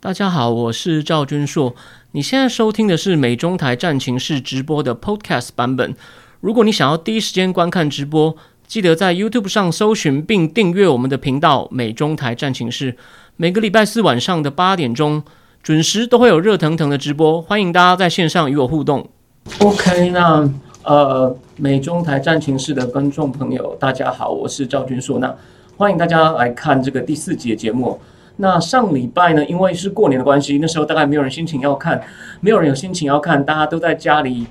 大家好，我是赵君硕。你现在收听的是美中台战情室直播的 Podcast 版本。如果你想要第一时间观看直播，记得在 YouTube 上搜寻并订阅我们的频道“美中台战情室”。每个礼拜四晚上的八点钟准时都会有热腾腾的直播，欢迎大家在线上与我互动。OK，那呃，美中台战情室的观众朋友，大家好，我是赵君硕。那欢迎大家来看这个第四集的节目。那上礼拜呢，因为是过年的关系，那时候大概没有人心情要看，没有人有心情要看，大家都在家里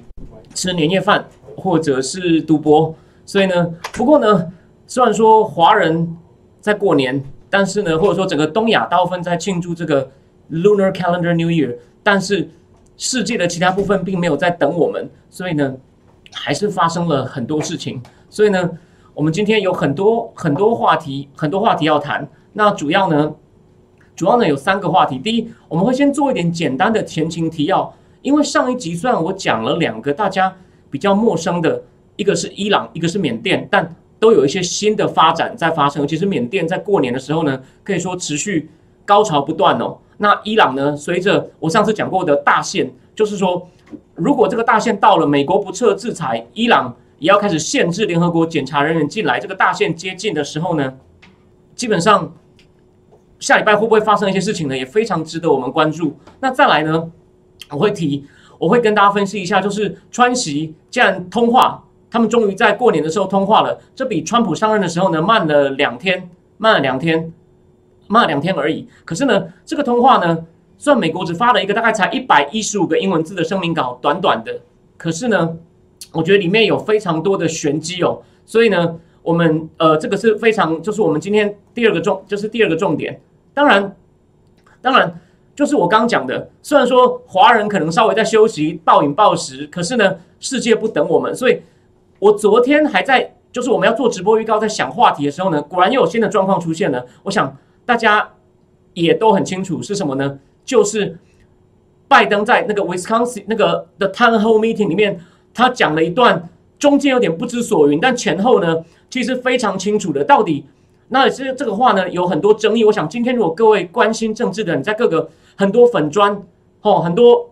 吃年夜饭或者是赌博，所以呢，不过呢，虽然说华人在过年，但是呢，或者说整个东亚大部分在庆祝这个 Lunar Calendar New Year，但是世界的其他部分并没有在等我们，所以呢，还是发生了很多事情，所以呢，我们今天有很多很多话题，很多话题要谈，那主要呢。主要呢有三个话题。第一，我们会先做一点简单的前情提要，因为上一集虽然我讲了两个大家比较陌生的，一个是伊朗，一个是缅甸，但都有一些新的发展在发生。尤其是缅甸在过年的时候呢，可以说持续高潮不断哦。那伊朗呢，随着我上次讲过的大限，就是说，如果这个大限到了，美国不撤制裁，伊朗也要开始限制联合国检查人员进来。这个大限接近的时候呢，基本上。下礼拜会不会发生一些事情呢？也非常值得我们关注。那再来呢？我会提，我会跟大家分析一下，就是川习既然通话，他们终于在过年的时候通话了，这比川普上任的时候呢慢了两天，慢了两天，慢了两天而已。可是呢，这个通话呢，虽然美国只发了一个大概才一百一十五个英文字的声明稿，短短的，可是呢，我觉得里面有非常多的玄机哦。所以呢，我们呃，这个是非常，就是我们今天第二个重，就是第二个重点。当然，当然，就是我刚讲的。虽然说华人可能稍微在休息、暴饮暴食，可是呢，世界不等我们。所以，我昨天还在，就是我们要做直播预告，在想话题的时候呢，果然又有新的状况出现了。我想大家也都很清楚是什么呢？就是拜登在那个 Wisconsin 那个的 Town Hall Meeting 里面，他讲了一段，中间有点不知所云，但前后呢，其实非常清楚的，到底。那这这个话呢，有很多争议。我想今天如果各位关心政治的，你在各个很多粉砖，哦，很多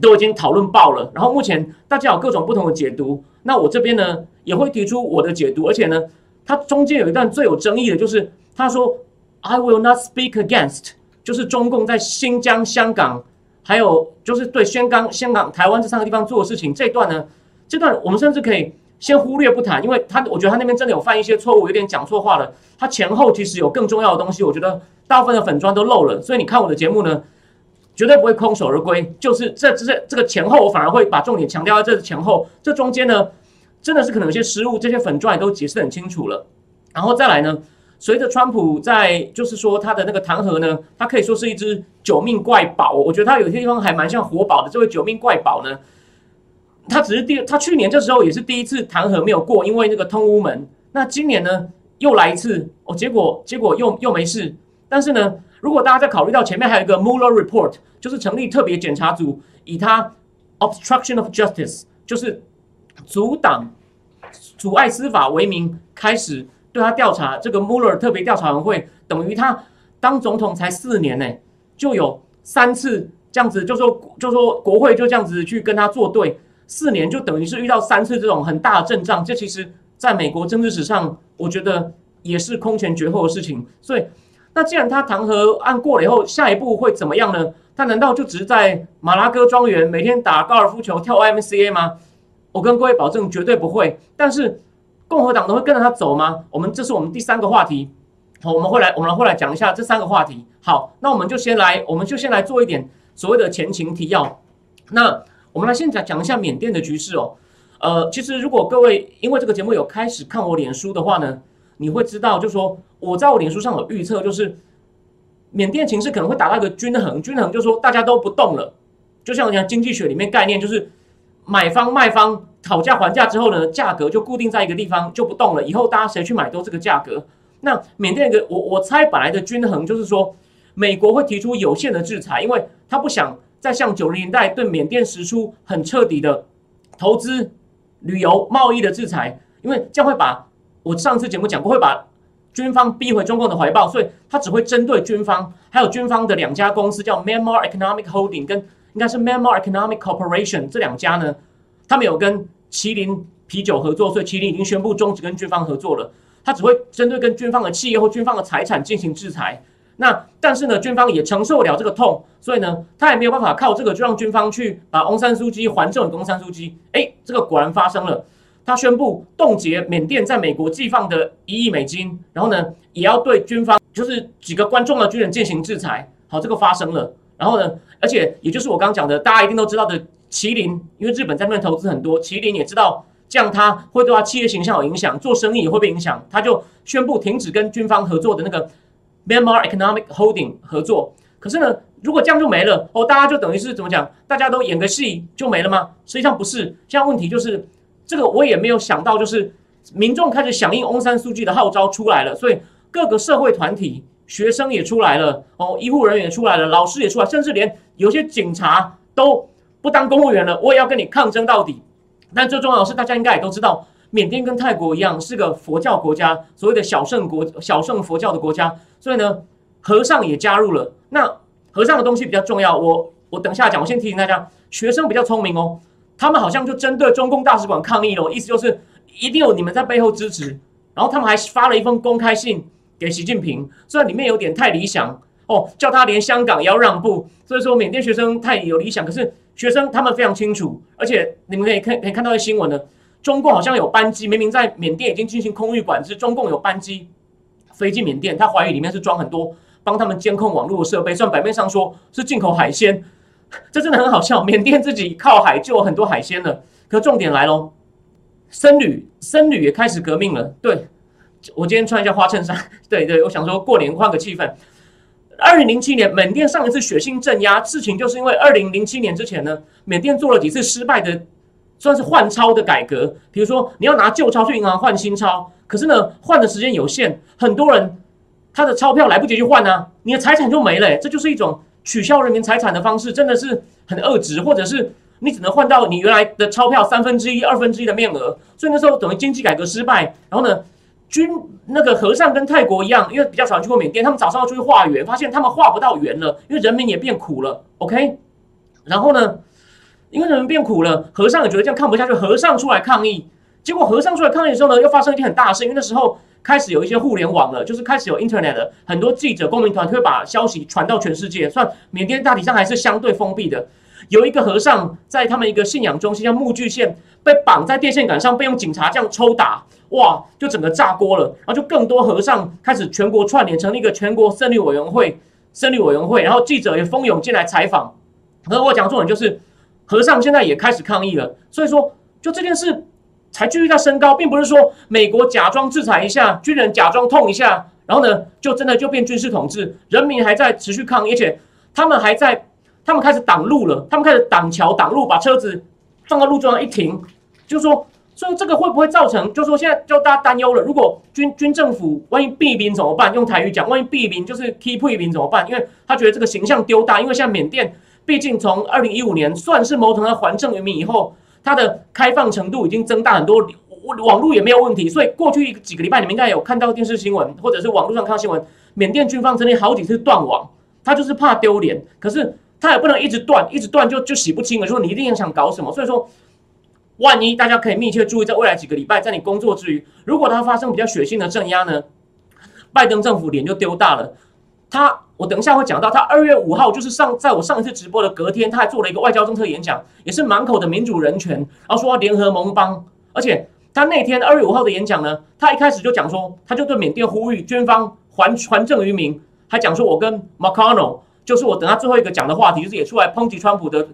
都已经讨论爆了。然后目前大家有各种不同的解读。那我这边呢，也会提出我的解读。而且呢，它中间有一段最有争议的，就是他说 “I will not speak against”，就是中共在新疆、香港，还有就是对宣港、香港、台湾这三个地方做的事情。这段呢，这段我们甚至可以。先忽略不谈，因为他我觉得他那边真的有犯一些错误，有点讲错话了。他前后其实有更重要的东西，我觉得大部分的粉砖都漏了。所以你看我的节目呢，绝对不会空手而归。就是这这这个前后，我反而会把重点强调在这前后。这中间呢，真的是可能有些失误，这些粉砖也都解释很清楚了。然后再来呢，随着川普在就是说他的那个弹劾呢，他可以说是一只九命怪宝。我觉得他有些地方还蛮像活宝的。这位九命怪宝呢？他只是第，他去年这时候也是第一次弹劾没有过，因为那个通乌门。那今年呢，又来一次，哦，结果结果又又没事。但是呢，如果大家在考虑到前面还有一个 Mueller report，就是成立特别检查组，以他 obstruction of justice，就是阻挡、阻碍司法为名，开始对他调查。这个 Mueller 特别调查委员会等于他当总统才四年呢，就有三次这样子，就说就说国会就这样子去跟他作对。四年就等于是遇到三次这种很大的阵仗，这其实在美国政治史上，我觉得也是空前绝后的事情。所以，那既然他弹劾案过了以后，下一步会怎么样呢？他难道就只是在马拉戈庄园每天打高尔夫球、跳 MCA 吗？我跟各位保证，绝对不会。但是，共和党都会跟着他走吗？我们这是我们第三个话题。好，我们会来，我们会来讲一下这三个话题。好，那我们就先来，我们就先来做一点所谓的前情提要。那。我们来先讲讲一下缅甸的局势哦。呃，其实如果各位因为这个节目有开始看我脸书的话呢，你会知道，就是说我在我脸书上有预测，就是缅甸情势可能会达到一个均衡，均衡就是说大家都不动了。就像讲经济学里面概念，就是买方卖方讨价还价之后呢，价格就固定在一个地方就不动了，以后大家谁去买都这个价格。那缅甸一个我我猜本来的均衡就是说，美国会提出有限的制裁，因为他不想。在像九零年代对缅甸实出很彻底的投资、旅游、贸易的制裁，因为这样会把我上次节目讲过，会把军方逼回中共的怀抱，所以他只会针对军方，还有军方的两家公司叫 Myanmar Economic Holding 跟应该是 Myanmar Economic Corporation 这两家呢，他们有跟麒麟啤酒合作，所以麒麟已经宣布终止跟军方合作了。他只会针对跟军方的企业或军方的财产进行制裁。那但是呢，军方也承受了这个痛，所以呢，他也没有办法靠这个就让军方去把翁山书记还政给翁山书记。哎，这个果然发生了。他宣布冻结缅甸在美国寄放的一亿美金，然后呢，也要对军方就是几个关重的军人进行制裁。好，这个发生了。然后呢，而且也就是我刚刚讲的，大家一定都知道的麒麟，因为日本在那边投资很多，麒麟也知道这样他会对他企业形象有影响，做生意也会被影响，他就宣布停止跟军方合作的那个 Myanmar Economic Holding 合作。可是呢，如果这样就没了哦，大家就等于是怎么讲？大家都演个戏就没了吗？实际上不是，现在问题就是。这个我也没有想到，就是民众开始响应翁山书记的号召出来了，所以各个社会团体、学生也出来了，哦，医护人员也出来了，老师也出来，甚至连有些警察都不当公务员了，我也要跟你抗争到底。但最重要的是，大家应该也都知道，缅甸跟泰国一样是个佛教国家，所谓的小圣国、小圣佛教的国家，所以呢，和尚也加入了。那和尚的东西比较重要，我我等下讲，我先提醒大家，学生比较聪明哦。他们好像就针对中共大使馆抗议了，意思就是一定有你们在背后支持。然后他们还发了一封公开信给习近平，虽然里面有点太理想哦，叫他连香港也要让步。所以说缅甸学生太有理想，可是学生他们非常清楚，而且你们可以看可以看到的新闻呢，中共好像有班机，明明在缅甸已经进行空域管制，中共有班机飞进缅甸，他怀疑里面是装很多帮他们监控网络的设备，虽然表面上说是进口海鲜。这真的很好笑，缅甸自己靠海就有很多海鲜了。可重点来喽，僧侣僧侣也开始革命了。对我今天穿一下花衬衫，对对，我想说过年换个气氛。二零零七年，缅甸上一次血腥镇压事情，就是因为二零零七年之前呢，缅甸做了几次失败的，算是换钞的改革。比如说，你要拿旧钞去银行换新钞，可是呢，换的时间有限，很多人他的钞票来不及去换啊，你的财产就没了。这就是一种。取消人民财产的方式真的是很恶质，或者是你只能换到你原来的钞票三分之一、二分之一的面额，所以那时候等于经济改革失败。然后呢，军那个和尚跟泰国一样，因为比较少去过缅甸，他们早上要出去化缘，发现他们化不到缘了，因为人民也变苦了。OK，然后呢，因为人民变苦了，和尚也觉得这样看不下去，和尚出来抗议。结果和尚出来抗议的时候呢，又发生一件很大的事，因为那时候。开始有一些互联网了，就是开始有 Internet 了，很多记者、公民团会把消息传到全世界。算缅甸大体上还是相对封闭的。有一个和尚在他们一个信仰中心叫木具县，被绑在电线杆上，被用警察这样抽打，哇，就整个炸锅了。然后就更多和尚开始全国串联，成立一个全国僧侣委员会，僧侣委员会。然后记者也蜂拥进来采访。和我讲重点就是，和尚现在也开始抗议了。所以说，就这件事。才继续在升高，并不是说美国假装制裁一下，军人假装痛一下，然后呢，就真的就变军事统治。人民还在持续抗议，而且他们还在，他们开始挡路了，他们开始挡桥挡路，把车子放到路中央一停，就是说，所以这个会不会造成，就是说现在就大家担忧了，如果军军政府万一避兵怎么办？用台语讲，万一避兵就是 keep 兵怎么办？因为他觉得这个形象丢大，因为现在缅甸毕竟从二零一五年算是谋成了还政于民以后。它的开放程度已经增大很多，网络也没有问题，所以过去几个礼拜你们应该有看到电视新闻，或者是网络上看新闻，缅甸军方曾经好几次断网，他就是怕丢脸，可是他也不能一直断，一直断就就洗不清了，说你一定要想搞什么，所以说，万一大家可以密切注意，在未来几个礼拜，在你工作之余，如果它发生比较血腥的镇压呢，拜登政府脸就丢大了，他。我等一下会讲到，他二月五号就是上在我上一次直播的隔天，他还做了一个外交政策演讲，也是满口的民主人权，然后说要联合盟邦。而且他那天二月五号的演讲呢，他一开始就讲说，他就对缅甸呼吁军方还还政于民，还讲说，我跟 McConnell 就是我等他最后一个讲的话题，就是也出来抨击川普的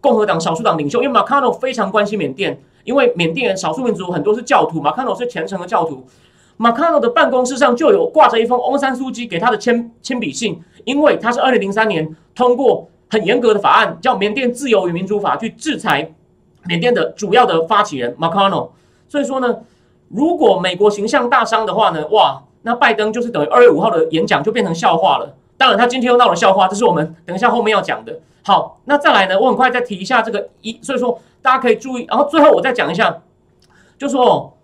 共和党少数党领袖，因为 McConnell 非常关心缅甸，因为缅甸少数民族很多是教徒，McConnell 是虔诚的教徒。马卡诺的办公室上就有挂着一封翁山书记给他的签签笔信，因为他是二零零三年通过很严格的法案，叫《缅甸自由与民主法》，去制裁缅甸的主要的发起人马卡诺。所以说呢，如果美国形象大伤的话呢，哇，那拜登就是等于二月五号的演讲就变成笑话了。当然，他今天又闹了笑话，这是我们等一下后面要讲的。好，那再来呢，我很快再提一下这个一，所以说大家可以注意，然后最后我再讲一下，就说。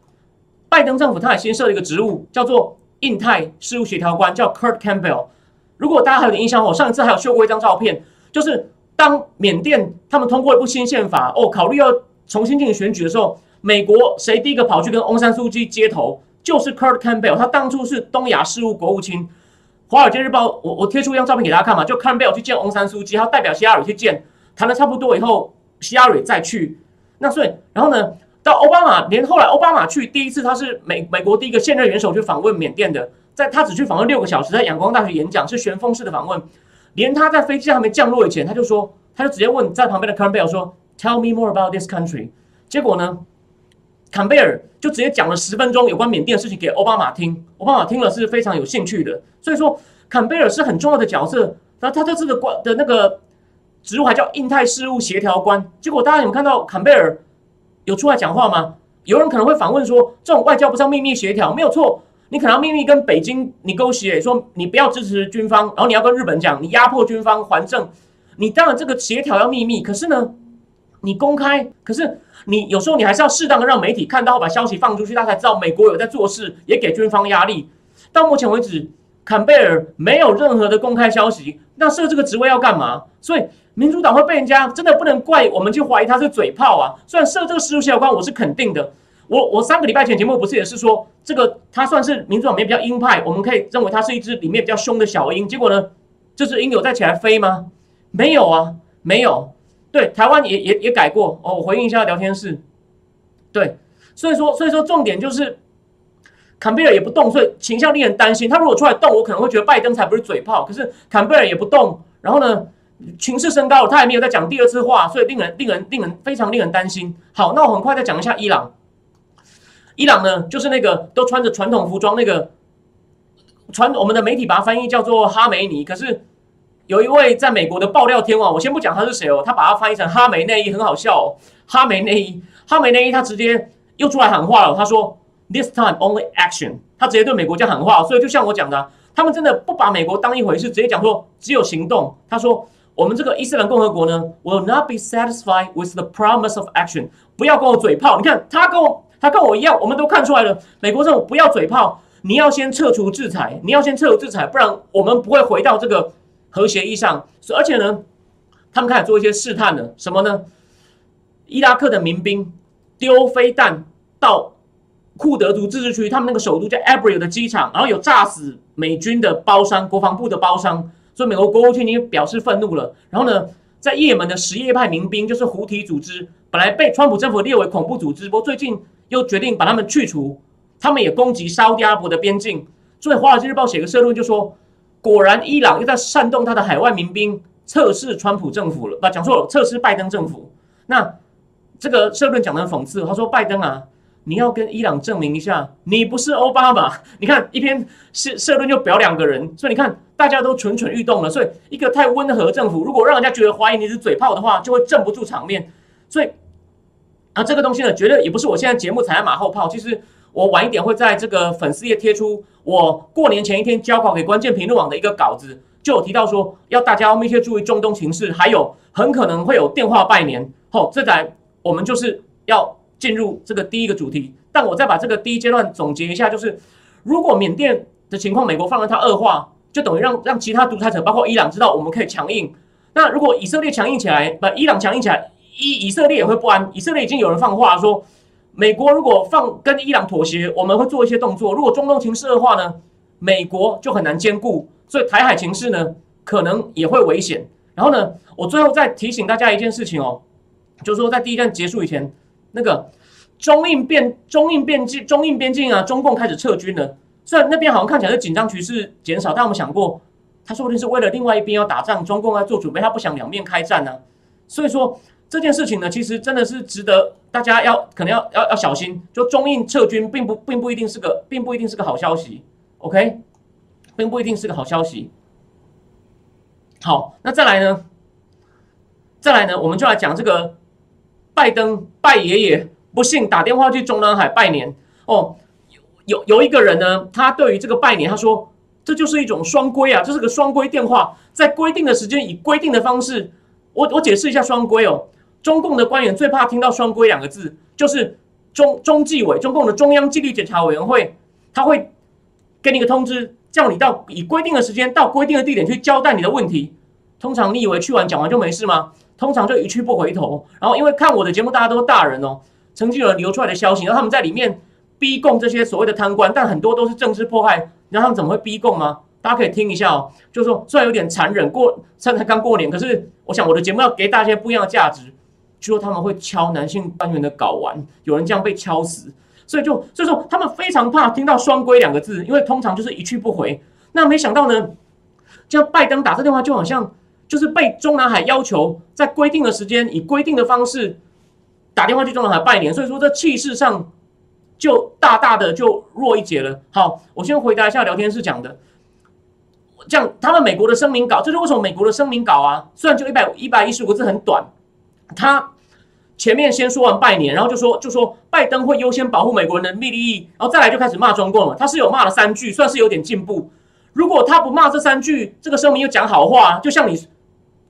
拜登政府他也新设了一个职务，叫做印太事务协调官叫 Kurt Campbell。如果大家还有印象，我上一次还有秀过一张照片，就是当缅甸他们通过一部新宪法哦，考虑要重新进行选举的时候，美国谁第一个跑去跟翁山书记接头？就是 Kurt Campbell，他当初是东亚事务国务卿。华尔街日报，我我贴出一张照片给大家看嘛，就 Campbell 去见翁山书记，他代表希拉里去见，谈的差不多以后，希拉里再去。那所以，然后呢，到奥巴马，连后来奥巴马去第一次，他是美美国第一个现任元首去访问缅甸的，在他只去访问六个小时，在仰光大学演讲，是旋风式的访问。连他在飞机还没降落以前，他就说，他就直接问在旁边的 Campbell 说：“Tell me more about this country。”结果呢，坎贝尔就直接讲了十分钟有关缅甸的事情给奥巴马听，奥巴马听了是非常有兴趣的。所以说，坎贝尔是很重要的角色。那他这次的官的那个职务还叫印太事务协调官。结果大家有看到坎贝尔有出来讲话吗？有人可能会反问说，这种外交不是要秘密协调？没有错，你可能要秘密跟北京你勾协，说你不要支持军方，然后你要跟日本讲，你压迫军方还政。你当然这个协调要秘密，可是呢，你公开，可是。你有时候你还是要适当的让媒体看到，把消息放出去，他才知道美国有在做事，也给军方压力。到目前为止，坎贝尔没有任何的公开消息，那设这个职位要干嘛？所以民主党会被人家真的不能怪我们去怀疑他是嘴炮啊。虽然设这个事务协调官，我是肯定的。我我三个礼拜前节目不是也是说，这个他算是民主党里面比较鹰派，我们可以认为他是一只里面比较凶的小鹰。结果呢，这只鹰有再起来飞吗？没有啊，没有。对，台湾也也也改过哦。我回应一下聊天室。对，所以说所以说重点就是，坎贝尔也不动，所以形象令人担心。他如果出来动，我可能会觉得拜登才不是嘴炮。可是坎贝尔也不动，然后呢，情势升高，他也没有再讲第二次话，所以令人令人令人非常令人担心。好，那我很快再讲一下伊朗。伊朗呢，就是那个都穿着传统服装那个传我们的媒体把它翻译叫做哈梅尼，可是。有一位在美国的爆料天王，我先不讲他是谁哦，他把它翻译成哈梅内伊，很好笑哦。哈梅内伊，哈梅内伊，他直接又出来喊话了，他说：“This time only action。”他直接对美国这样喊话，所以就像我讲的，他们真的不把美国当一回事，直接讲说只有行动。他说：“我们这个伊斯兰共和国呢，will not be satisfied with the promise of action。”不要跟我嘴炮，你看他跟我他跟我一样，我们都看出来了，美国政府不要嘴炮，你要先撤除制裁，你要先撤除制裁，不然我们不会回到这个。核协议上，而且呢，他们开始做一些试探了，什么呢？伊拉克的民兵丢飞弹到库德族自治区，他们那个首都叫 Abril 的机场，然后有炸死美军的包商，国防部的包商，所以美国国务卿已经表示愤怒了。然后呢，在也门的什叶派民兵，就是胡提组织，本来被川普政府列为恐怖组织，不过最近又决定把他们去除，他们也攻击沙特阿拉伯的边境。所以《华尔街日报》写个社论就说。果然，伊朗又在煽动他的海外民兵测试川普政府了，不讲错了，测试拜登政府。那这个社论讲的很讽刺，他说：“拜登啊，你要跟伊朗证明一下，你不是奥巴马。”你看一篇社社论就表两个人，所以你看大家都蠢蠢欲动了。所以一个太温和政府，如果让人家觉得怀疑你是嘴炮的话，就会镇不住场面。所以啊，这个东西呢，绝对也不是我现在节目踩在马后炮，其实。我晚一点会在这个粉丝页贴出我过年前一天交稿给关键评论网的一个稿子，就有提到说要大家密切注意中东情势，还有很可能会有电话拜年。好，这在我们就是要进入这个第一个主题。但我再把这个第一阶段总结一下，就是如果缅甸的情况美国放任它恶化，就等于让让其他独裁者，包括伊朗知道我们可以强硬。那如果以色列强硬起来，不，伊朗强硬起来，以以色列也会不安。以色列已经有人放话说。美国如果放跟伊朗妥协，我们会做一些动作。如果中东情势恶化呢，美国就很难兼顾，所以台海情势呢可能也会危险。然后呢，我最后再提醒大家一件事情哦，就是说在第一战结束以前，那个中印边中印边境中印边境啊，中共开始撤军了。虽然那边好像看起来是紧张局势减少，但我们想过，他说不定是为了另外一边要打仗，中共在做准备，他不想两面开战呢。所以说。这件事情呢，其实真的是值得大家要可能要要要小心。就中印撤军，并不并不一定是个，并不一定是个好消息。OK，并不一定是个好消息。好，那再来呢？再来呢？我们就来讲这个拜登拜爷爷不幸打电话去中南海拜年哦。有有有一个人呢，他对于这个拜年，他说这就是一种双规啊，这是个双规电话，在规定的时间以规定的方式。我我解释一下双规哦。中共的官员最怕听到“双规”两个字，就是中中纪委，中共的中央纪律检查委员会，他会给你个通知，叫你到以规定的时间到规定的地点去交代你的问题。通常你以为去完讲完就没事吗？通常就一去不回头。然后因为看我的节目，大家都大人哦。曾经有人流出来的消息，然后他们在里面逼供这些所谓的贪官，但很多都是政治迫害。你知道他们怎么会逼供吗？大家可以听一下哦。就是说，虽然有点残忍，过现在刚过年，可是我想我的节目要给大家不一样的价值。就说他们会敲男性官员的睾丸，有人这样被敲死，所以就所以说他们非常怕听到“双规”两个字，因为通常就是一去不回。那没想到呢，这样拜登打这电话就好像就是被中南海要求在规定的时间以规定的方式打电话去中南海拜年，所以说这气势上就大大的就弱一截了。好，我先回答一下聊天室讲的，这样他们美国的声明稿，这是为什么美国的声明稿啊？虽然就一百一百一十五个字很短。他前面先说完拜年，然后就说就说拜登会优先保护美国人的利益，然后再来就开始骂中共了。他是有骂了三句，算是有点进步。如果他不骂这三句，这个声明又讲好话，就像你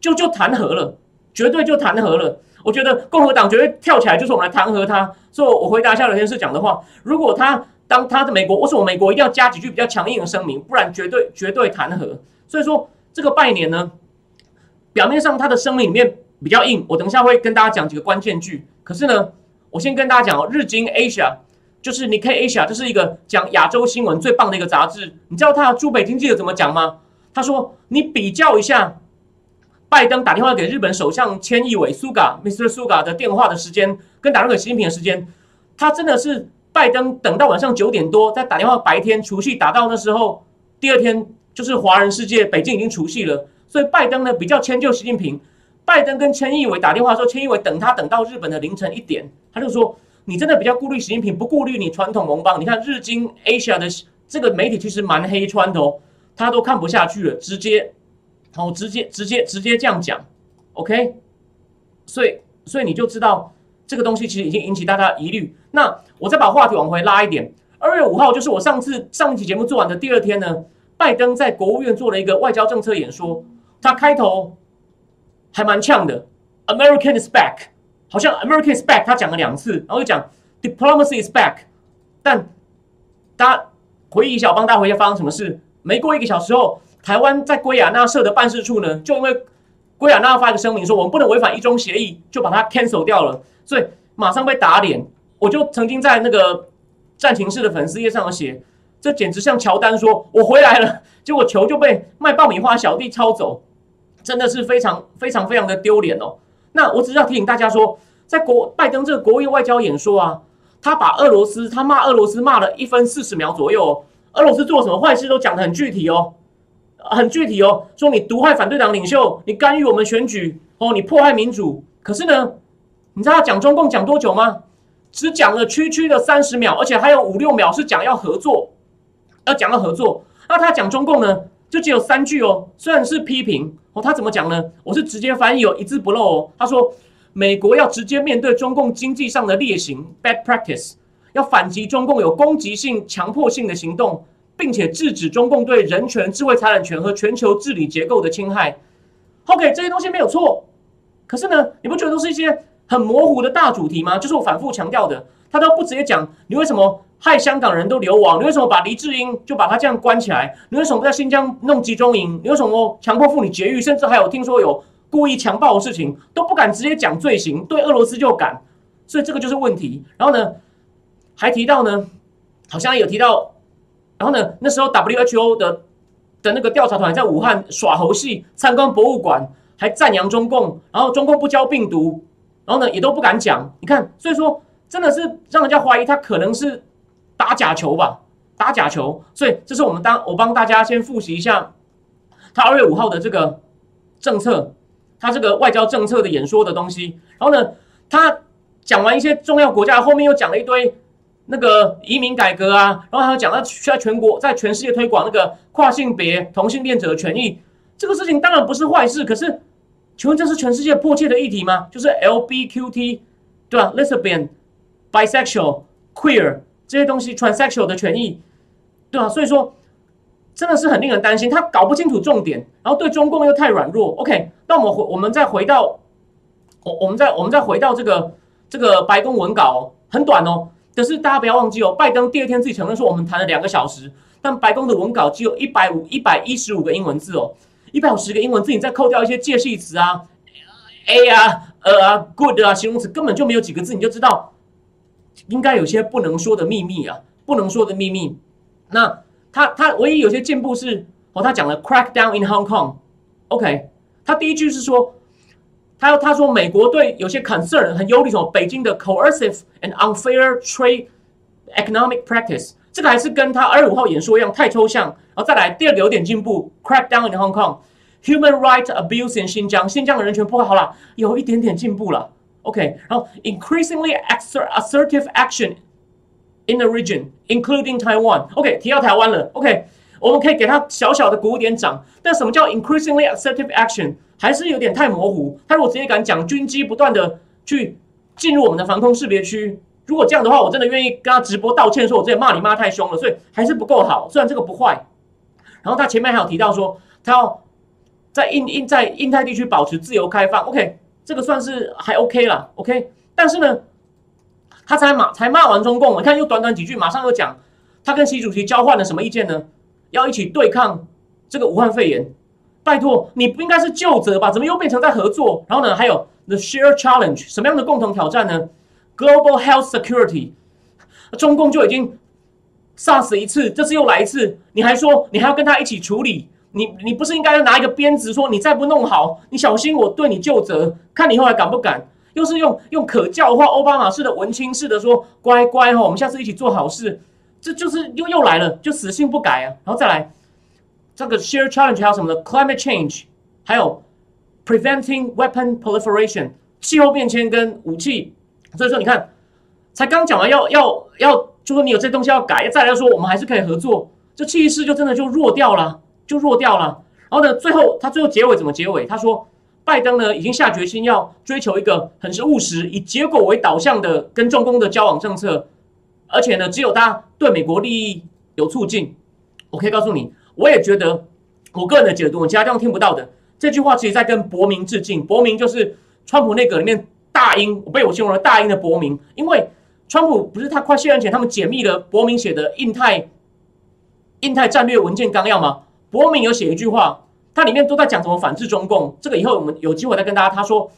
就就弹劾了，绝对就弹劾了。我觉得共和党绝对跳起来就是我们来弹劾他。所以我回答一下刘先生讲的话：如果他当他的美国，我说我美国一定要加几句比较强硬的声明，不然绝对绝对弹劾。所以说这个拜年呢，表面上他的声明里面。比较硬，我等一下会跟大家讲几个关键句。可是呢，我先跟大家讲哦，日经 Asia 就是你可以 Asia，这是一个讲亚洲新闻最棒的一个杂志。你知道他驻北京记者怎么讲吗？他说：“你比较一下，拜登打电话给日本首相千亿伟苏嘎 Mr. Suga 的电话的时间，跟打电话给习近平的时间，他真的是拜登等到晚上九点多再打电话，白天除夕打到那时候，第二天就是华人世界北京已经除夕了，所以拜登呢比较迁就习近平。”拜登跟千亿伟打电话说，千亿伟等他等到日本的凌晨一点，他就说你真的比较顾虑习近平，不顾虑你传统盟邦。你看日经 Asia 的这个媒体其实蛮黑川的哦，他都看不下去了，直接好直接直接直接这样讲，OK，所以所以你就知道这个东西其实已经引起大家疑虑。那我再把话题往回拉一点，二月五号就是我上次上一期节目做完的第二天呢，拜登在国务院做了一个外交政策演说，他开头。还蛮呛的，American is back，好像 American is back，他讲了两次，然后又讲 diplomacy is back，但大家回忆一下，我帮大家回忆发生什么事。没过一个小时后，台湾在圭亚那设的办事处呢，就因为圭亚那发一个声明说我们不能违反一中协议，就把它 cancel 掉了，所以马上被打脸。我就曾经在那个战情室的粉丝页上写，这简直像乔丹说我回来了，结果球就被卖爆米花小弟抄走。真的是非常非常非常的丢脸哦。那我只是要提醒大家说，在国拜登这个国务外交演说啊，他把俄罗斯他骂俄罗斯骂了一分四十秒左右，哦俄罗斯做什么坏事都讲得很具体哦，很具体哦，说你毒害反对党领袖，你干预我们选举哦，你迫害民主。可是呢，你知道他讲中共讲多久吗？只讲了区区的三十秒，而且还有五六秒是讲要合作，要讲要合作。那他讲中共呢？就只有三句哦，虽然是批评哦，他怎么讲呢？我是直接翻译哦，一字不漏哦。他说，美国要直接面对中共经济上的劣行 （bad practice），要反击中共有攻击性、强迫性的行动，并且制止中共对人权、智慧财产权和全球治理结构的侵害。OK，这些东西没有错，可是呢，你不觉得都是一些很模糊的大主题吗？就是我反复强调的，他都不直接讲，你为什么？害香港人都流亡，你为什么把黎智英就把他这样关起来？你为什么不在新疆弄集中营？你为什么强迫妇女绝育？甚至还有听说有故意强暴的事情，都不敢直接讲罪行，对俄罗斯就敢，所以这个就是问题。然后呢，还提到呢，好像有提到，然后呢，那时候 WHO 的的那个调查团在武汉耍猴戏，参观博物馆，还赞扬中共，然后中共不教病毒，然后呢也都不敢讲。你看，所以说真的是让人家怀疑他可能是。打假球吧，打假球。所以这是我们当我帮大家先复习一下他二月五号的这个政策，他这个外交政策的演说的东西。然后呢，他讲完一些重要国家，后面又讲了一堆那个移民改革啊，然后还有讲到在全国在全世界推广那个跨性别同性恋者的权益。这个事情当然不是坏事，可是请问这是全世界迫切的议题吗？就是 LBQT 对吧？Lesbian、Bisexual、Queer。这些东西，transsexual 的权益，对吧？所以说，真的是很令人担心。他搞不清楚重点，然后对中共又太软弱。OK，那我们回，我们再回到，我我们再我们再回到这个这个白宫文稿，很短哦。可是大家不要忘记哦，拜登第二天自己承认说，我们谈了两个小时。但白宫的文稿只有一百五一百一十五个英文字哦，一百五十个英文字，你再扣掉一些介系词啊，a 啊、呃啊、good 啊，形容词根本就没有几个字，你就知道应该有些不能说的秘密啊，不能说的秘密。那他他唯一有些进步是哦，他讲了 crack down in Hong Kong，OK，他第一句是说。他他说美国对有些 concern 很忧虑什么？北京的 coercive and unfair trade economic practice，这个还是跟他二十五号演说一样太抽象。然后再来第二个有点进步，crackdown in Hong Kong，human right abuse in 新疆，新疆的人权破坏好了，有一点点进步了。OK，然后 increasingly assertive action in the region，including Taiwan。OK，提到台湾了。OK， 我们可以给他小小的鼓点掌。但什么叫 increasingly assertive action？还是有点太模糊。他如果直接敢讲军机不断的去进入我们的防空识别区，如果这样的话，我真的愿意跟他直播道歉，说我之前骂你骂太凶了，所以还是不够好。虽然这个不坏，然后他前面还有提到说，他要在印印在印太地区保持自由开放。OK，这个算是还 OK 了。OK，但是呢，他才骂才骂完中共，你看又短短几句，马上又讲他跟习主席交换了什么意见呢？要一起对抗这个武汉肺炎。拜托，你不应该是就责吧？怎么又变成在合作？然后呢，还有 the share challenge，什么样的共同挑战呢？Global health security，中共就已经杀死一次，这次又来一次，你还说你还要跟他一起处理？你你不是应该拿一个鞭子说你再不弄好，你小心我对你就责？看你以后还敢不敢？又是用用可教化奥巴马式的文青式的说乖乖哈，我们下次一起做好事，这就是又又来了，就死性不改啊！然后再来。这个 share challenge 还有什么呢？climate change，还有 preventing weapon proliferation，气候变迁跟武器。所以说，你看，才刚讲完要要要，就说你有这东西要改，再来说我们还是可以合作，这气势就真的就弱掉了，就弱掉了。然后呢，最后他最后结尾怎么结尾？他说，拜登呢已经下决心要追求一个很是务实、以结果为导向的跟中共的交往政策，而且呢，只有他对美国利益有促进。我可以告诉你。我也觉得，我个人的解读，其他地方听不到的这句话，其实在跟伯明致敬。伯明就是川普内阁里面大英，我被我形容了大英的伯明。因为川普不是他快卸任前，他们解密了伯明写的印太印太战略文件纲要吗？伯明有写一句话，它里面都在讲怎么反制中共。这个以后我们有机会再跟大家。他说，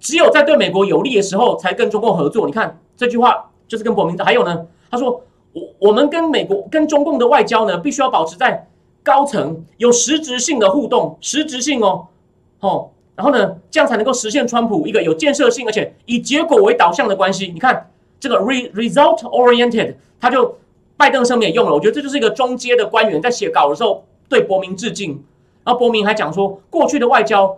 只有在对美国有利的时候，才跟中共合作。你看这句话就是跟伯明的。还有呢，他说我我们跟美国跟中共的外交呢，必须要保持在。高层有实质性的互动，实质性哦，哦，然后呢，这样才能够实现川普一个有建设性而且以结果为导向的关系。你看这个 re result oriented，他就拜登上面也用了，我觉得这就是一个中阶的官员在写稿的时候对伯明致敬。然后伯明还讲说，过去的外交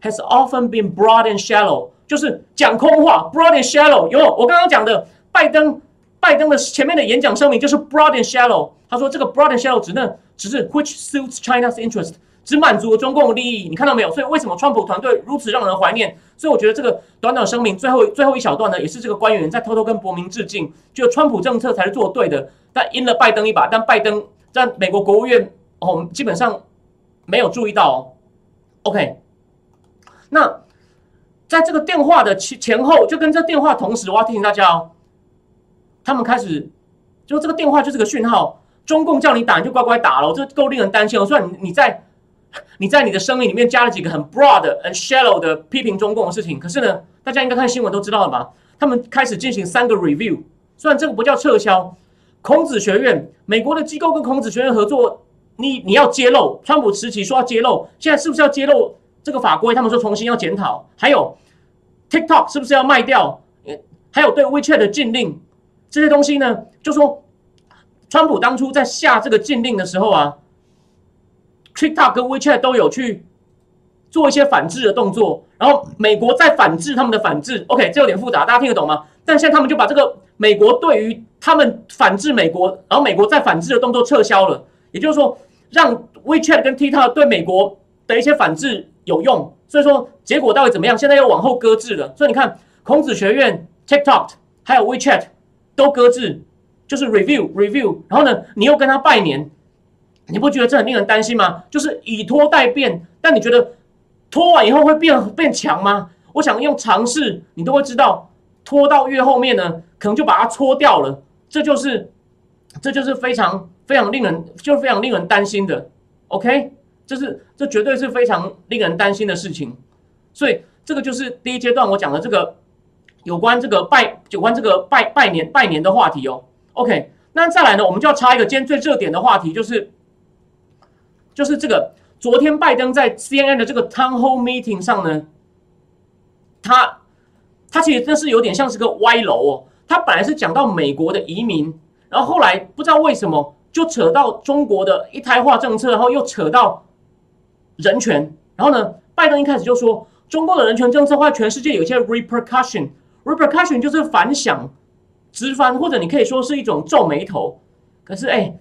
has often been broad and shallow，就是讲空话，broad and shallow。有我刚刚讲的拜登。拜登的前面的演讲声明就是 broad and shallow。他说这个 broad and shallow 只能只是 which suits China's interest，只满足了中共利益。你看到没有？所以为什么川普团队如此让人怀念？所以我觉得这个短短声明最后最后一小段呢，也是这个官员在偷偷跟伯明致敬，就川普政策才是做对的。但阴了拜登一把，但拜登在美国国务院哦，基本上没有注意到。哦。OK，那在这个电话的前前后，就跟这电话同时，我要提醒大家哦。他们开始，就这个电话就是个讯号，中共叫你打你就乖乖打了，这够令人担心了。虽然你你在你在你的声明里面加了几个很 broad、很 shallow 的批评中共的事情，可是呢，大家应该看新闻都知道了吧？他们开始进行三个 review，虽然这个不叫撤销，孔子学院美国的机构跟孔子学院合作，你你要揭露，川普时期说要揭露，现在是不是要揭露这个法规？他们说重新要检讨，还有 TikTok 是不是要卖掉？还有对 WeChat 的禁令。这些东西呢，就说，川普当初在下这个禁令的时候啊，TikTok 跟 WeChat 都有去做一些反制的动作，然后美国在反制他们的反制。OK，这有点复杂，大家听得懂吗？但现在他们就把这个美国对于他们反制美国，然后美国在反制的动作撤销了，也就是说，让 WeChat 跟 TikTok 对美国的一些反制有用。所以说，结果到底怎么样？现在又往后搁置了。所以你看，孔子学院、TikTok 还有 WeChat。都搁置，就是 review review，然后呢，你又跟他拜年，你不觉得这很令人担心吗？就是以拖代变，但你觉得拖完以后会变变强吗？我想用尝试，你都会知道，拖到越后面呢，可能就把它搓掉了。这就是这就是非常非常令人就是非常令人担心的。OK，这是这绝对是非常令人担心的事情。所以这个就是第一阶段我讲的这个有关这个拜有关这个拜拜年拜年的话题哦。OK，那再来呢，我们就要插一个今天最热点的话题，就是就是这个昨天拜登在 CNN 的这个 Town Hall Meeting 上呢，他他其实真是有点像是个歪楼哦。他本来是讲到美国的移民，然后后来不知道为什么就扯到中国的一胎化政策，然后又扯到人权。然后呢，拜登一开始就说中国的人权政策会全世界有一些 repercussion Repercussion 就是反响、直翻，或者你可以说是一种皱眉头。可是哎，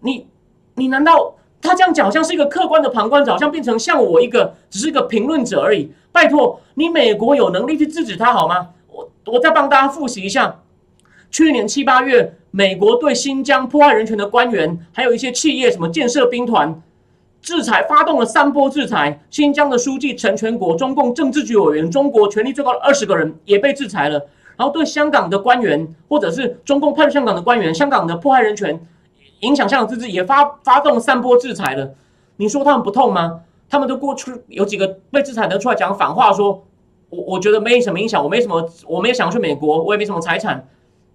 你你难道他这样讲好像是一个客观的旁观者，好像变成像我一个只是一个评论者而已？拜托，你美国有能力去制止他好吗？我再帮大家复习一下，去年七八月，美国对新疆破坏人权的官员，还有一些企业，什么建设兵团，制裁发动了三波制裁。新疆的书记陈全国，中共政治局委员，中国权力最高的二十个人也被制裁了。然后对香港的官员，或者是中共派驻香港的官员，香港的迫害人权、影响香港自治，也发发动三波制裁了。你说他们不痛吗？他们都过去有几个被制裁的出来讲反话说。我我觉得没什么影响，我没什么，我没有想去美国，我也没什么财产。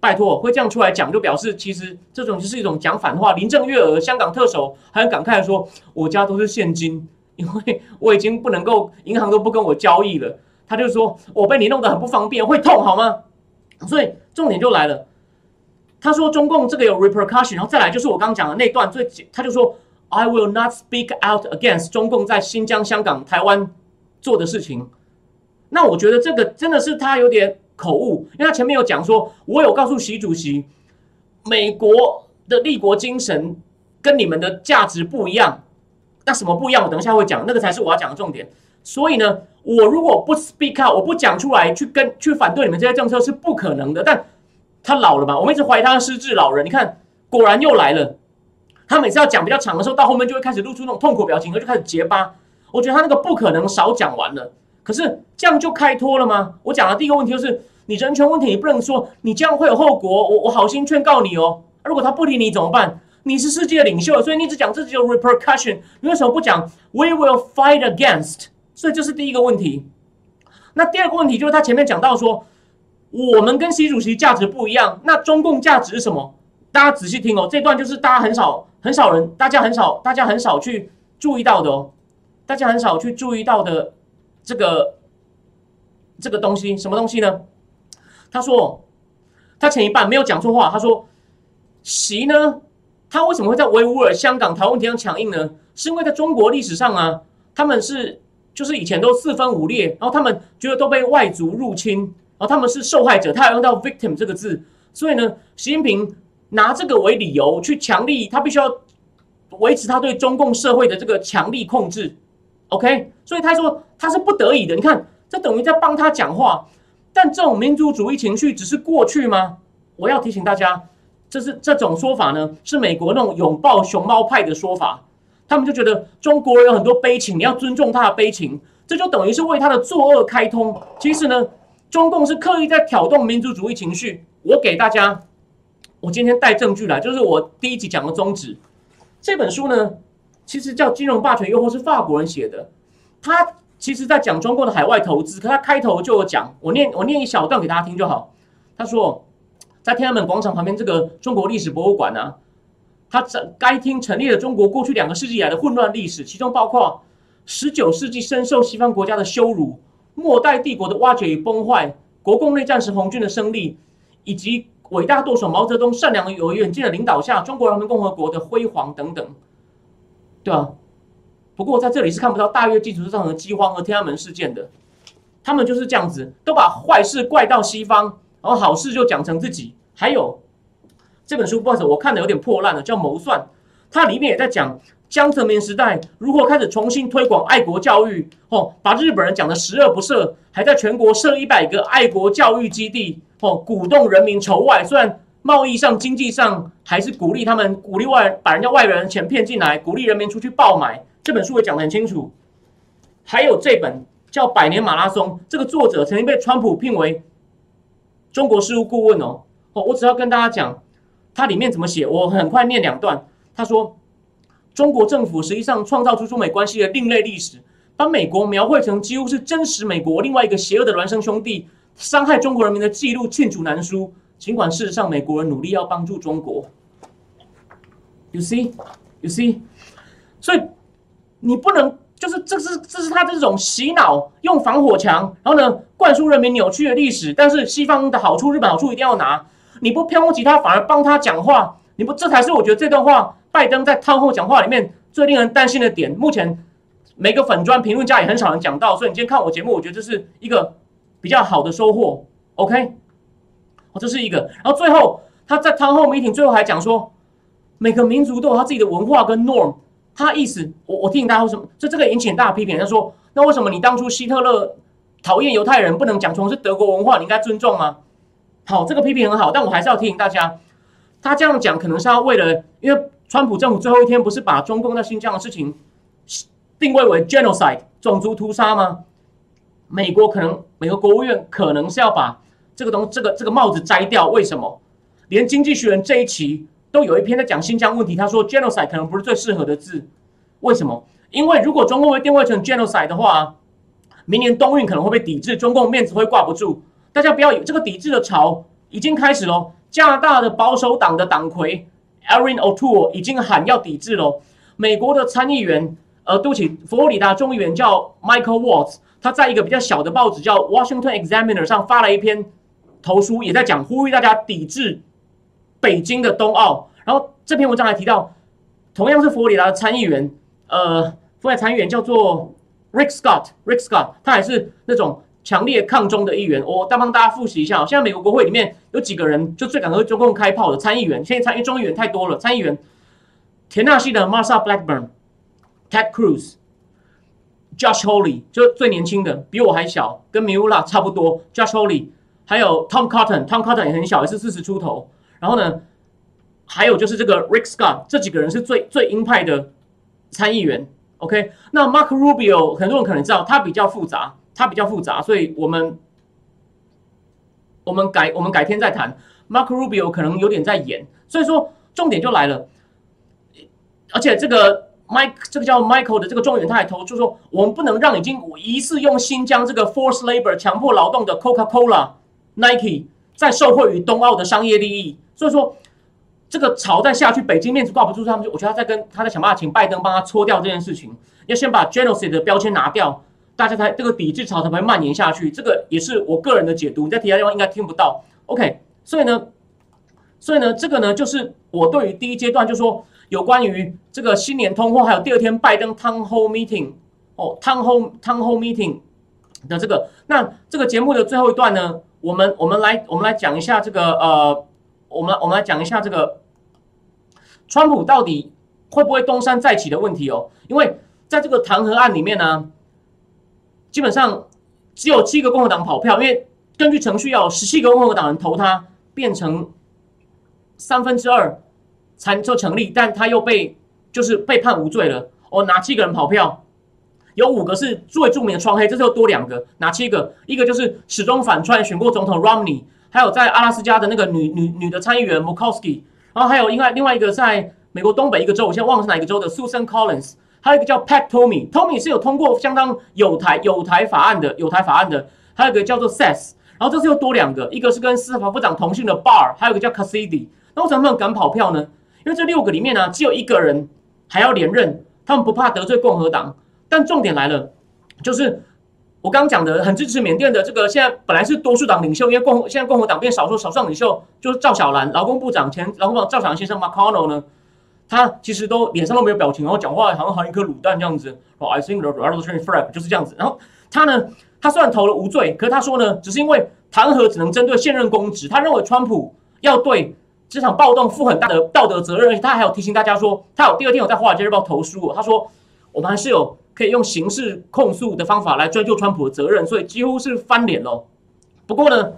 拜托，会这样出来讲，就表示其实这种就是一种讲反话。林郑月娥，香港特首，还很感慨的说：“我家都是现金，因为我已经不能够，银行都不跟我交易了。”他就说：“我被你弄得很不方便，会痛好吗？”所以重点就来了，他说中共这个有 repercussion，然后再来就是我刚刚讲的那段最，他就说：“I will not speak out against 中共在新疆、香港、台湾做的事情。”那我觉得这个真的是他有点口误，因为他前面有讲说，我有告诉习主席，美国的立国精神跟你们的价值不一样。那什么不一样？我等一下会讲，那个才是我要讲的重点。所以呢，我如果不 speak out，我不讲出来去跟去反对你们这些政策是不可能的。但他老了嘛，我们一直怀疑他失智老人。你看，果然又来了。他每次要讲比较长的时候，到后面就会开始露出那种痛苦表情，然后就开始结巴。我觉得他那个不可能少讲完了。可是这样就开脱了吗？我讲的第一个问题就是，你人权问题，你不能说你这样会有后果。我我好心劝告你哦，如果他不理你怎么办？你是世界领袖，所以你只讲这只有 repercussion，你为什么不讲 we will fight against？所以这是第一个问题。那第二个问题就是他前面讲到说，我们跟习主席价值不一样，那中共价值是什么？大家仔细听哦，这段就是大家很少很少人，大家很少大家很少去注意到的哦，大家很少去注意到的。这个这个东西什么东西呢？他说他前一半没有讲错话。他说习呢，他为什么会在维吾尔、香港、台湾地方强硬呢？是因为在中国历史上啊，他们是就是以前都四分五裂，然后他们觉得都被外族入侵，然后他们是受害者，他还用到 victim 这个字，所以呢，习近平拿这个为理由去强力，他必须要维持他对中共社会的这个强力控制。OK，所以他说他是不得已的。你看，这等于在帮他讲话。但这种民族主义情绪只是过去吗？我要提醒大家，这是这种说法呢，是美国那种拥抱熊猫派的说法。他们就觉得中国人有很多悲情，你要尊重他的悲情，这就等于是为他的作恶开通。其实呢，中共是刻意在挑动民族主义情绪。我给大家，我今天带证据来，就是我第一集讲的宗旨。这本书呢。其实叫《金融霸权诱惑》是法国人写的，他其实在讲中国的海外投资，可他开头就有讲，我念我念一小段给大家听就好。他说，在天安门广场旁边这个中国历史博物馆呢，他这该厅陈列了中国过去两个世纪以来的混乱历史，其中包括十九世纪深受西方国家的羞辱、末代帝国的挖掘与崩坏、国共内战时红军的胜利，以及伟大舵手毛泽东善良有远见的领导下中国人民共和国的辉煌等等。对啊，不过在这里是看不到大约基础造成的饥荒和天安门事件的，他们就是这样子，都把坏事怪到西方，然后好事就讲成自己。还有这本书，不好意思，我看的有点破烂了，叫《谋算》，它里面也在讲江泽民时代如何开始重新推广爱国教育，哦，把日本人讲的十恶不赦，还在全国设一百个爱国教育基地，哦，鼓动人民筹外，虽然。贸易上、经济上，还是鼓励他们，鼓励外把人家外人钱骗进来，鼓励人民出去爆买。这本书也讲得很清楚。还有这本叫《百年马拉松》，这个作者曾经被川普聘为中国事务顾问哦。哦，我只要跟大家讲，它里面怎么写，我很快念两段。他说，中国政府实际上创造出中美关系的另类历史，把美国描绘成几乎是真实美国另外一个邪恶的孪生兄弟，伤害中国人民的记录罄竹难书。尽管事实上美国人努力要帮助中国，You see，You see，所以你不能。就是这是这是他这种洗脑，用防火墙，然后呢灌输人民扭曲的历史。但是西方的好处，日本好处一定要拿。你不抨击他，反而帮他讲话，你不这才是我觉得这段话拜登在汤后讲话里面最令人担心的点。目前每个粉砖评论家也很少人讲到，所以你今天看我节目，我觉得这是一个比较好的收获。OK，哦，这是一个。然后最后他在汤后媒体最后还讲说，每个民族都有他自己的文化跟 norm。他意思，我我提醒大家为什么？这这个引起很大批评。他说：“那为什么你当初希特勒讨厌犹太人，不能讲从是德国文化？你应该尊重吗？”好，这个批评很好，但我还是要提醒大家，他这样讲可能是要为了，因为川普政府最后一天不是把中共在新疆的事情定位为 genocide 种族屠杀吗？美国可能，美国国务院可能是要把这个东这个这个帽子摘掉。为什么？连经济学人这一期。都有一篇在讲新疆问题，他说 genocide 可能不是最适合的字，为什么？因为如果中共会定位成 genocide 的话，明年冬运可能会被抵制，中共面子会挂不住。大家不要有这个抵制的潮已经开始喽。加拿大的保守党的党魁 Erin O'Toole 已经喊要抵制喽。美国的参议员，呃，对不起，佛罗里达众议员叫 Michael Watts，他在一个比较小的报纸叫 Washington Examiner 上发了一篇投书，也在讲呼吁大家抵制。北京的冬奥，然后这篇文章还提到，同样是佛罗里达的参议员，呃，佛里达参议员叫做 Rick Scott，Rick Scott，他也是那种强烈抗中的议员。我再帮大家复习一下，现在美国国会里面有几个人就最敢和中共开炮的参议员，现在参议中议员太多了。参议员田纳西的 Marsha Blackburn，Ted Cruz，Josh Hawley，就最年轻的，比我还小，跟 Mula 差不多。Josh Hawley，还有 Tom Cotton，Tom Cotton 也很小，也是四十出头。然后呢，还有就是这个 Rick Scott，这几个人是最最鹰派的参议员。OK，那 Mark Rubio 很多人可能知道，他比较复杂，他比较复杂，所以我们我们改我们改天再谈。Mark Rubio 可能有点在演，所以说重点就来了。而且这个 Mike 这个叫 Michael 的这个众议员他还投出说，我们不能让已经疑似用新疆这个 forced labor 强迫劳动的 Coca Cola、Nike 在受惠于冬奥的商业利益。所以说，这个潮再下去，北京面子挂不住，他们就我觉得他在跟他在想办法请拜登帮他搓掉这件事情，要先把 genocide 的标签拿掉，大家才这个抵制潮才会蔓延下去。这个也是我个人的解读，你在其他地方应该听不到。OK，所以呢，所以呢，这个呢就是我对于第一阶段就说有关于这个新年通货，还有第二天拜登 town hall meeting 哦，town hall town hall meeting 的这个，那这个节目的最后一段呢，我们我们来我们来讲一下这个呃。我们我们来讲一下这个，川普到底会不会东山再起的问题哦？因为在这个弹劾案里面呢，基本上只有七个共和党跑票，因为根据程序要十七个共和党人投他，变成三分之二才就成立，但他又被就是被判无罪了。哦，哪七个人跑票？有五个是最著名的双黑，这次又多两个，哪七个？一个就是始终反川选过总统 Romney。还有在阿拉斯加的那个女女女的参议员 Mukowski，然后还有另外另外一个在美国东北一个州，我现在忘了是哪一个州的 Susan Collins，还有一个叫 Pat Toomey，Toomey 是有通过相当有台有台法案的有台法案的，还有一个叫做 Seth，然后这次又多两个，一个是跟司法部长同姓的 Barr，还有一个叫 Cassidy，那为什么他们敢跑票呢？因为这六个里面呢，只有一个人还要连任，他们不怕得罪共和党，但重点来了，就是。我刚刚讲的很支持缅甸的这个，现在本来是多数党领袖，因为共现在共和党变少数少数党领袖，就是赵小兰，劳工部长前劳工部长赵小兰先生 McConnell 呢，他其实都脸上都没有表情，然后讲话好像含一颗卤蛋这样子。，I think the Ronald Reagan flag 就是这样子。然后他呢，他虽然投了无罪，可是他说呢，只是因为弹劾只能针对现任公职，他认为川普要对这场暴动负很大的道德责任，而且他还有提醒大家说，他有第二天有在华尔街日报投书，他说我们还是有。可以用刑事控诉的方法来追究川普的责任，所以几乎是翻脸喽。不过呢，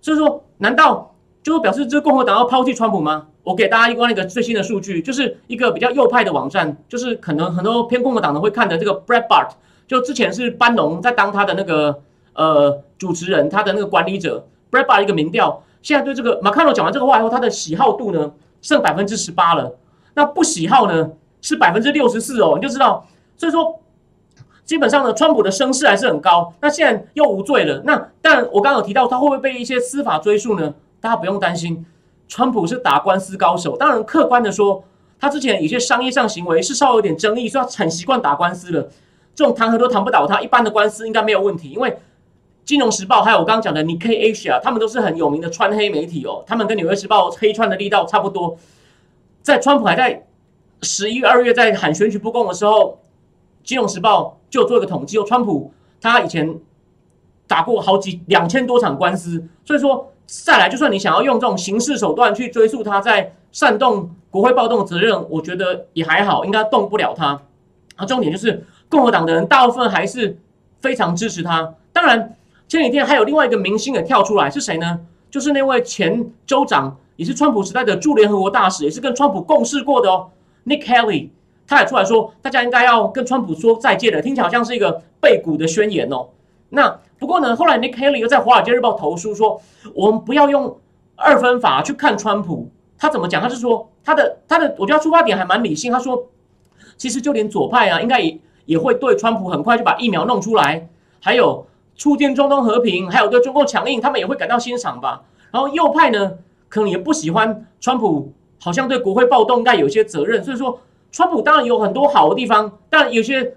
就是说，难道就是表示这共和党要抛弃川普吗？我给大家一个那个最新的数据，就是一个比较右派的网站，就是可能很多偏共和党的会看的这个 Brett Bart，就之前是班农在当他的那个呃主持人，他的那个管理者 Brett Bart 一个民调，现在对这个马卡罗讲完这个话以后，他的喜好度呢剩百分之十八了。那不喜好呢是百分之六十四哦，你就知道，所以说基本上呢，川普的声势还是很高。那现在又无罪了，那但我刚刚有提到他会不会被一些司法追诉呢？大家不用担心，川普是打官司高手。当然，客观的说，他之前有些商业上行为是稍微有点争议，所以他很习惯打官司了。这种弹劾都弹不倒他，一般的官司应该没有问题。因为《金融时报》还有我刚刚讲的 Nikkei Asia，他们都是很有名的穿黑媒体哦。他们跟《纽约时报》黑穿的力道差不多。在川普还在十一、二月在喊选举不公的时候，《金融时报》就做一个统计，哦，川普他以前打过好几两千多场官司，所以说。再来，就算你想要用这种刑事手段去追溯他在煽动国会暴动的责任，我觉得也还好，应该动不了他。啊，重点就是共和党的人大部分还是非常支持他。当然，前几天还有另外一个明星也跳出来，是谁呢？就是那位前州长，也是川普时代的驻联合国大使，也是跟川普共事过的哦，Nick Haley，他也出来说，大家应该要跟川普说再见了，听起来好像是一个背骨的宣言哦。那不过呢，后来 Nick Haley 又在《华尔街日报》投书说，我们不要用二分法去看川普。他怎么讲？他是说他的他的，我觉得出发点还蛮理性。他说，其实就连左派啊，应该也也会对川普很快就把疫苗弄出来，还有促进中东和平，还有对中共强硬，他们也会感到欣赏吧。然后右派呢，可能也不喜欢川普，好像对国会暴动应该有些责任。所以说，川普当然有很多好的地方，但有些。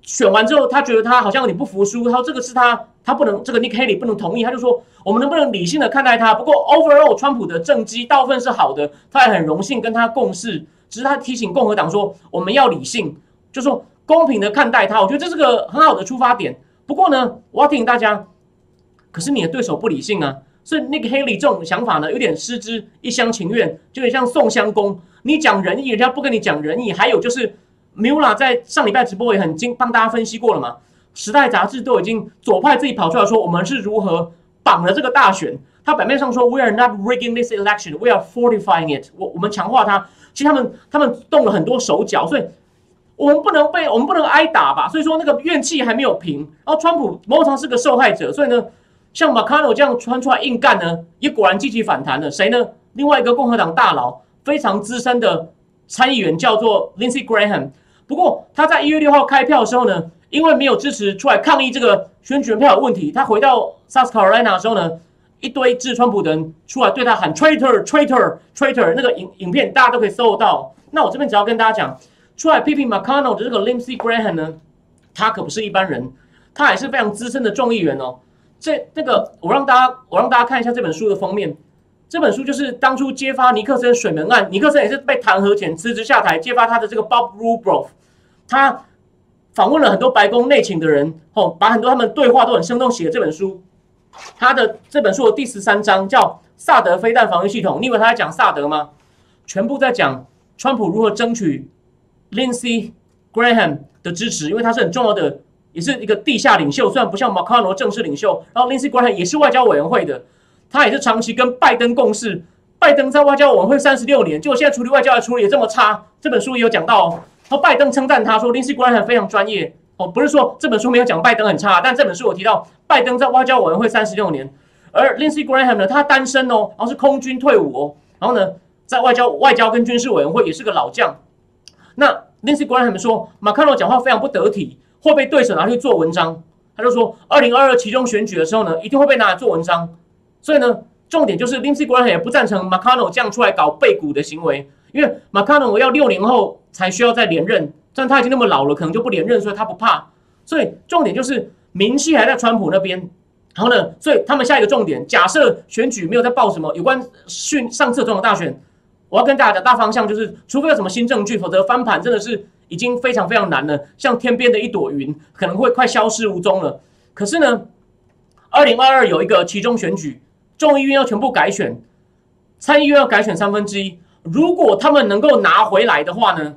选完之后，他觉得他好像有点不服输，他说这个是他，他不能这个 Nick Haley 不能同意，他就说我们能不能理性的看待他？不过 overall 川普的政绩大部分是好的，他也很荣幸跟他共事，只是他提醒共和党说我们要理性，就说公平的看待他。我觉得这是个很好的出发点。不过呢，我要提醒大家，可是你的对手不理性啊，所以 Nick Haley 这种想法呢，有点失之一厢情愿，就有点像宋襄公，你讲仁义，人家不跟你讲仁义，还有就是。Mula 在上礼拜直播也很精，帮大家分析过了嘛。时代杂志都已经左派自己跑出来说，我们是如何绑了这个大选。他表面上说，We are not rigging this election, we are fortifying it。我我们强化它。其实他们他们动了很多手脚，所以我们不能被我们不能挨打吧。所以说那个怨气还没有平。然后川普某种程度是个受害者，所以呢，像 McConnell 这样穿出来硬干呢，也果然积极反弹了。谁呢？另外一个共和党大佬，非常资深的参议员，叫做 Lindsey Graham。不过他在一月六号开票的时候呢，因为没有支持出来抗议这个选举人票的问题，他回到 South Carolina 的时候呢，一堆支持川普的人出来对他喊 traitor traitor traitor，那个影影片大家都可以搜到。那我这边只要跟大家讲，出来批评 McConnell 的这个 Lindsey Graham 呢，他可不是一般人，他也是非常资深的众议员哦。这那个我让大家我让大家看一下这本书的封面。这本书就是当初揭发尼克森水门案，尼克森也是被弹劾前辞职下台，揭发他的这个 Bob r u b r o f 他访问了很多白宫内情的人，哦，把很多他们对话都很生动写的这本书。他的这本书的第十三章叫萨德飞弹防御系统，你以为他在讲萨德吗？全部在讲川普如何争取 Lindsey Graham 的支持，因为他是很重要的，也是一个地下领袖，虽然不像 McConnell 正式领袖，然后 Lindsey Graham 也是外交委员会的。他也是长期跟拜登共事，拜登在外交委员会三十六年，结果现在处理外交的处理也这么差。这本书也有讲到哦，然后拜登称赞他说林 a 官很非常专业哦，不是说这本书没有讲拜登很差，但这本书有提到拜登在外交委员会三十六年，而 Lindsey Graham 呢，他单身哦，然后是空军退伍哦，然后呢，在外交外交跟军事委员会也是个老将。那 Lindsey Graham 说马卡罗讲话非常不得体，会被对手拿去做文章。他就说二零二二其中选举的时候呢，一定会被拿来做文章。所以呢，重点就是 Lindsey Graham 也不赞成 McConnell 这样出来搞背股的行为，因为 McConnell 要六年后才需要再连任，但他已经那么老了，可能就不连任，所以他不怕。所以重点就是名气还在川普那边。然后呢，所以他们下一个重点，假设选举没有在报什么有关训上次总统大选，我要跟大家讲大方向就是，除非有什么新证据，否则翻盘真的是已经非常非常难了，像天边的一朵云，可能会快消失无踪了。可是呢，二零二二有一个其中选举。众议院要全部改选，参议院要改选三分之一。如果他们能够拿回来的话呢，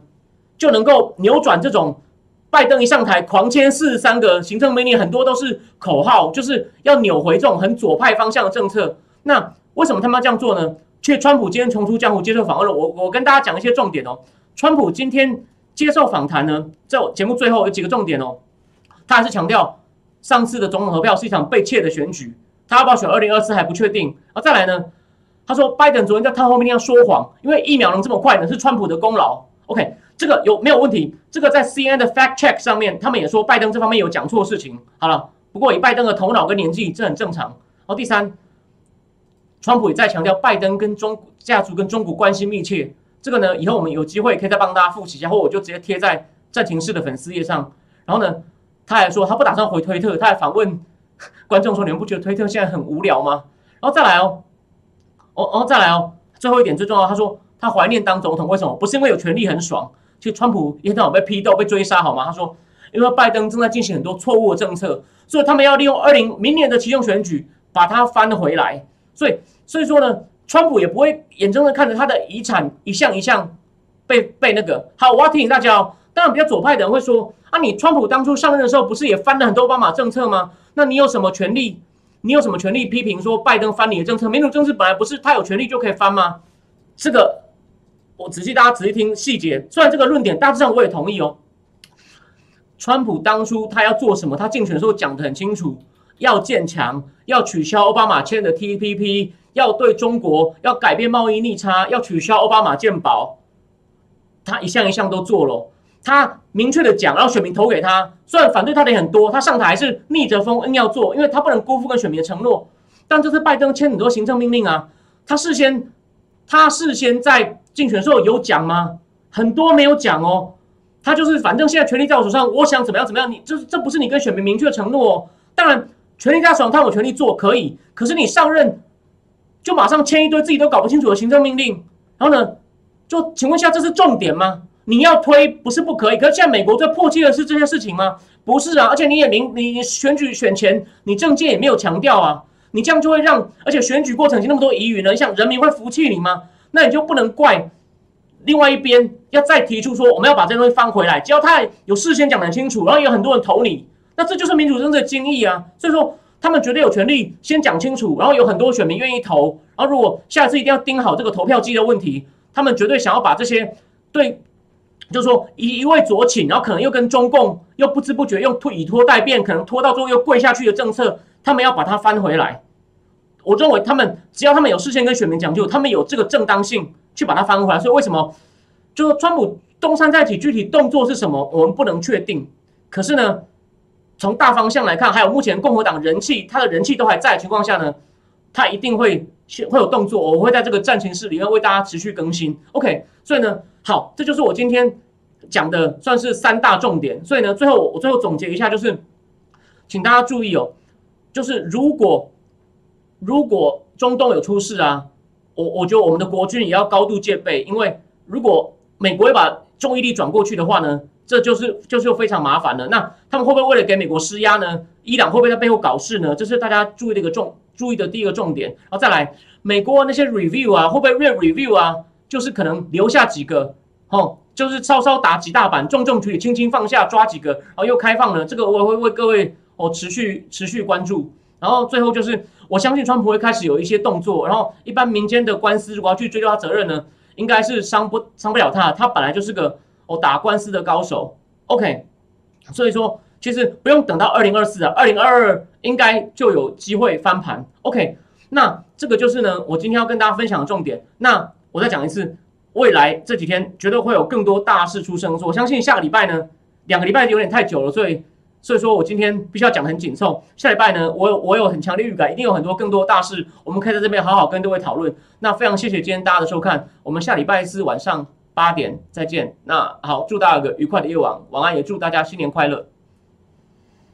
就能够扭转这种拜登一上台狂签四十三个行政命令，很多都是口号，就是要扭回这种很左派方向的政策。那为什么他们要这样做呢？却川普今天重出江湖接受访问了。我我跟大家讲一些重点哦。川普今天接受访谈呢，在我节目最后有几个重点哦。他还是强调上次的总统投票是一场被窃的选举。他要不要选二零二四还不确定。啊，再来呢？他说拜登昨天在他后面那样说谎，因为疫苗能这么快呢，是川普的功劳。OK，这个有没有问题？这个在 CNN 的 Fact Check 上面，他们也说拜登这方面有讲错事情。好了，不过以拜登的头脑跟年纪，这很正常。好，第三，川普也在强调拜登跟中家族跟中国关系密切。这个呢，以后我们有机会可以再帮大家复习一下，或我就直接贴在战情室的粉丝页上。然后呢，他还说他不打算回推特，他还反问观众说：“你们不觉得推特现在很无聊吗？”然后再来哦，哦哦，再来哦，最后一点最重要，他说他怀念当总统，为什么？不是因为有权利很爽，其实川普一天到晚被批斗、被追杀，好吗？他说，因为拜登正在进行很多错误的政策，所以他们要利用二零明年的其中选举把它翻回来。所以，所以说呢。川普也不会眼睁睁看着他的遗产一项一项被被那个好，我要提醒大家哦。当然，比较左派的人会说啊，你川普当初上任的时候不是也翻了很多奥巴马政策吗？那你有什么权利？你有什么权利批评说拜登翻你的政策？民主政治本来不是他有权利就可以翻吗？这个我仔细大家仔细听细节。虽然这个论点大致上我也同意哦。川普当初他要做什么？他竞选的时候讲的很清楚，要建墙，要取消奥巴马签的 TPP。要对中国要改变贸易逆差，要取消奥巴马健保，他一项一项都做了。他明确的讲，让选民投给他。虽然反对他的很多，他上台是逆着风硬要做，因为他不能辜负跟选民的承诺。但这次拜登签很多行政命令啊，他事先他事先在竞选时候有讲吗？很多没有讲哦。他就是反正现在权力在我手上，我想怎么样怎么样，你这这不是你跟选民明确承诺哦。当然，权力在手上，他有权利做可以，可是你上任。就马上签一堆自己都搞不清楚的行政命令，然后呢，就请问一下，这是重点吗？你要推不是不可以，可是现在美国最迫切的是这些事情吗？不是啊，而且你也明你选举选前，你政界也没有强调啊，你这样就会让，而且选举过程已经那么多疑云了，你像人民会服气你吗？那你就不能怪另外一边要再提出说我们要把这东西翻回来，只要他有事先讲得很清楚，然后有很多人投你，那这就是民主政治的精义啊，所以说。他们绝对有权利先讲清楚，然后有很多选民愿意投，然后如果下次一定要盯好这个投票机的问题，他们绝对想要把这些对，就是说一一味左倾，然后可能又跟中共又不知不觉用拖以拖代变，可能拖到最后又跪下去的政策，他们要把它翻回来。我认为他们只要他们有事先跟选民讲究，他们有这个正当性去把它翻回来。所以为什么就是川普东山再起，具体动作是什么，我们不能确定。可是呢？从大方向来看，还有目前共和党人气，他的人气都还在的情况下呢，他一定会会有动作。我会在这个战情室里面为大家持续更新。OK，所以呢，好，这就是我今天讲的算是三大重点。所以呢，最后我最后总结一下，就是请大家注意哦，就是如果如果中东有出事啊，我我觉得我们的国军也要高度戒备，因为如果美国要把注意力转过去的话呢？这就是就是非常麻烦了。那他们会不会为了给美国施压呢？伊朗会不会在背后搞事呢？这是大家注意的一个重注意的第一个重点。然后再来，美国那些 review 啊，会不会 re review 啊？就是可能留下几个，哦，就是稍稍打几大板，重重处理，轻轻放下，抓几个，然后又开放了。这个我会为各位哦持续持续关注。然后最后就是，我相信川普会开始有一些动作。然后一般民间的官司如果要去追究他责任呢，应该是伤不伤不了他。他本来就是个。我打官司的高手，OK，所以说其实不用等到二零二四啊，二零二二应该就有机会翻盘，OK。那这个就是呢，我今天要跟大家分享的重点。那我再讲一次，未来这几天绝对会有更多大事出生。我相信下个礼拜呢，两个礼拜有点太久了，所以所以说我今天必须要讲很紧凑。下礼拜呢，我有我有很强烈预感，一定有很多更多大事，我们可以在这边好好跟各位讨论。那非常谢谢今天大家的收看，我们下礼拜四晚上。八点再见。那好，祝大家有个愉快的夜晚，晚安，也祝大家新年快乐。